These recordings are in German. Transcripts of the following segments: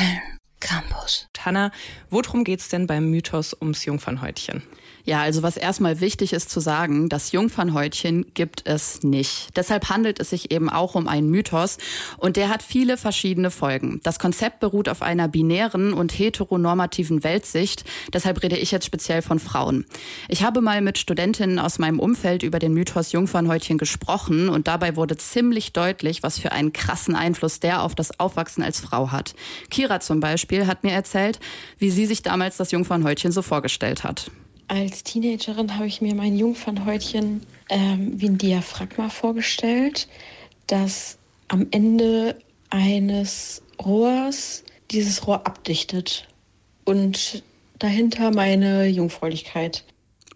Köln Campus. Hanna, worum geht's denn beim Mythos ums Jungfernhäutchen? Ja, also was erstmal wichtig ist zu sagen, das Jungfernhäutchen gibt es nicht. Deshalb handelt es sich eben auch um einen Mythos und der hat viele verschiedene Folgen. Das Konzept beruht auf einer binären und heteronormativen Weltsicht. Deshalb rede ich jetzt speziell von Frauen. Ich habe mal mit Studentinnen aus meinem Umfeld über den Mythos Jungfernhäutchen gesprochen und dabei wurde ziemlich deutlich, was für einen krassen Einfluss der auf das Aufwachsen als Frau hat. Kira zum Beispiel hat mir erzählt, wie sie sich damals das Jungfernhäutchen so vorgestellt hat. Als Teenagerin habe ich mir mein Jungfernhäutchen ähm, wie ein Diaphragma vorgestellt, das am Ende eines Rohrs dieses Rohr abdichtet und dahinter meine Jungfräulichkeit.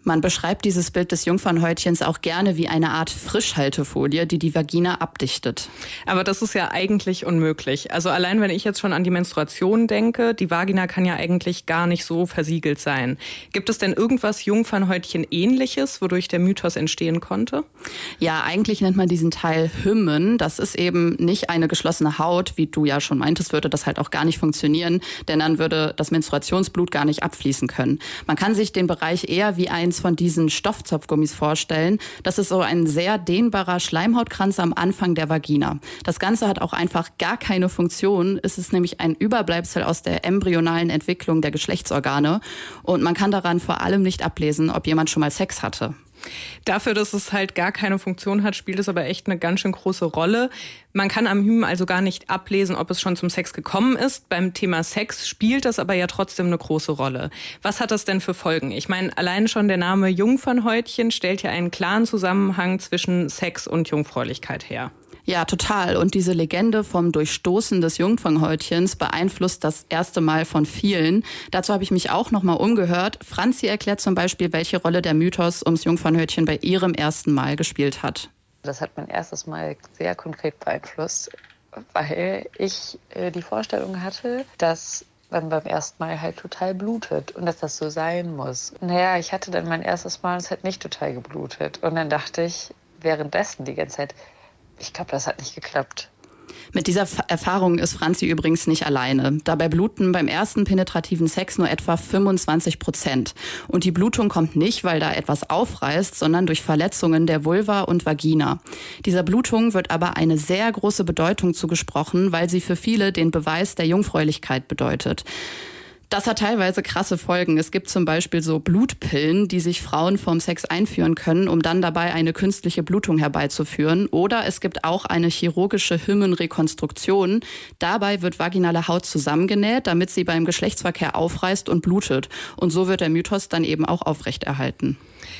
Man beschreibt dieses Bild des Jungfernhäutchens auch gerne wie eine Art Frischhaltefolie, die die Vagina abdichtet. Aber das ist ja eigentlich unmöglich. Also allein wenn ich jetzt schon an die Menstruation denke, die Vagina kann ja eigentlich gar nicht so versiegelt sein. Gibt es denn irgendwas Jungfernhäutchen ähnliches, wodurch der Mythos entstehen konnte? Ja, eigentlich nennt man diesen Teil Hymmen. Das ist eben nicht eine geschlossene Haut, wie du ja schon meintest, würde das halt auch gar nicht funktionieren, denn dann würde das Menstruationsblut gar nicht abfließen können. Man kann sich den Bereich eher wie ein eins von diesen Stoffzopfgummis vorstellen. Das ist so ein sehr dehnbarer Schleimhautkranz am Anfang der Vagina. Das Ganze hat auch einfach gar keine Funktion. Es ist nämlich ein Überbleibsel aus der embryonalen Entwicklung der Geschlechtsorgane. Und man kann daran vor allem nicht ablesen, ob jemand schon mal Sex hatte. Dafür, dass es halt gar keine Funktion hat, spielt es aber echt eine ganz schön große Rolle. Man kann am Hymen also gar nicht ablesen, ob es schon zum Sex gekommen ist. Beim Thema Sex spielt das aber ja trotzdem eine große Rolle. Was hat das denn für Folgen? Ich meine, allein schon der Name Jungfernhäutchen stellt ja einen klaren Zusammenhang zwischen Sex und Jungfräulichkeit her. Ja, total. Und diese Legende vom Durchstoßen des Jungfernhäutchens beeinflusst das erste Mal von vielen. Dazu habe ich mich auch nochmal umgehört. Franzi erklärt zum Beispiel, welche Rolle der Mythos ums Jungfernhäutchen bei ihrem ersten Mal gespielt hat. Das hat mein erstes Mal sehr konkret beeinflusst, weil ich äh, die Vorstellung hatte, dass man beim ersten Mal halt total blutet und dass das so sein muss. Naja, ich hatte dann mein erstes Mal und es hat nicht total geblutet. Und dann dachte ich währenddessen die ganze Zeit, ich glaube, das hat nicht geklappt. Mit dieser Erfahrung ist Franzi übrigens nicht alleine. Dabei bluten beim ersten penetrativen Sex nur etwa 25 Prozent. Und die Blutung kommt nicht, weil da etwas aufreißt, sondern durch Verletzungen der Vulva und Vagina. Dieser Blutung wird aber eine sehr große Bedeutung zugesprochen, weil sie für viele den Beweis der Jungfräulichkeit bedeutet. Das hat teilweise krasse Folgen. Es gibt zum Beispiel so Blutpillen, die sich Frauen vom Sex einführen können, um dann dabei eine künstliche Blutung herbeizuführen. Oder es gibt auch eine chirurgische Hymenrekonstruktion. Dabei wird vaginale Haut zusammengenäht, damit sie beim Geschlechtsverkehr aufreißt und blutet. Und so wird der Mythos dann eben auch aufrechterhalten.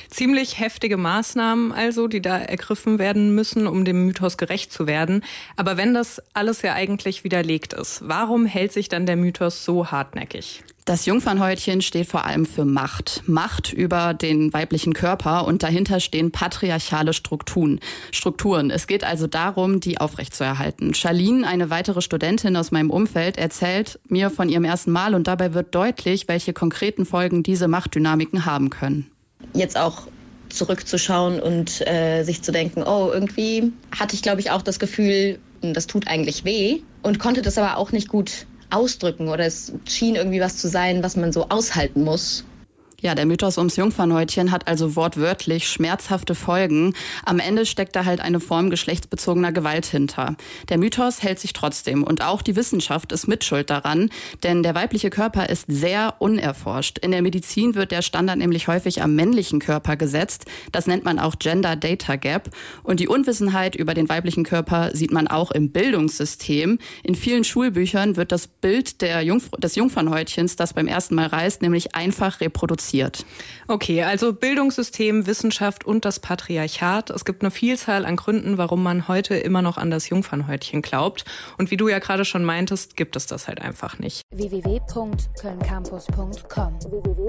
Ziemlich heftige Maßnahmen also, die da ergriffen werden müssen, um dem Mythos gerecht zu werden. Aber wenn das alles ja eigentlich widerlegt ist, warum hält sich dann der Mythos so hartnäckig? Das Jungfernhäutchen steht vor allem für Macht. Macht über den weiblichen Körper und dahinter stehen patriarchale Strukturen. Strukturen. Es geht also darum, die aufrechtzuerhalten. Charlene, eine weitere Studentin aus meinem Umfeld, erzählt mir von ihrem ersten Mal und dabei wird deutlich, welche konkreten Folgen diese Machtdynamiken haben können. Jetzt auch zurückzuschauen und äh, sich zu denken, oh, irgendwie hatte ich, glaube ich, auch das Gefühl, das tut eigentlich weh und konnte das aber auch nicht gut ausdrücken oder es schien irgendwie was zu sein, was man so aushalten muss. Ja, der Mythos ums Jungfernhäutchen hat also wortwörtlich schmerzhafte Folgen. Am Ende steckt da halt eine Form geschlechtsbezogener Gewalt hinter. Der Mythos hält sich trotzdem und auch die Wissenschaft ist mitschuld daran, denn der weibliche Körper ist sehr unerforscht. In der Medizin wird der Standard nämlich häufig am männlichen Körper gesetzt. Das nennt man auch Gender Data Gap. Und die Unwissenheit über den weiblichen Körper sieht man auch im Bildungssystem. In vielen Schulbüchern wird das Bild der Jungf des Jungfernhäutchens, das beim ersten Mal reist, nämlich einfach reproduziert reduziert. Okay, also Bildungssystem, Wissenschaft und das Patriarchat. Es gibt eine Vielzahl an Gründen, warum man heute immer noch an das Jungfernhäutchen glaubt. Und wie du ja gerade schon meintest, gibt es das halt einfach nicht. www.kölncampus.com www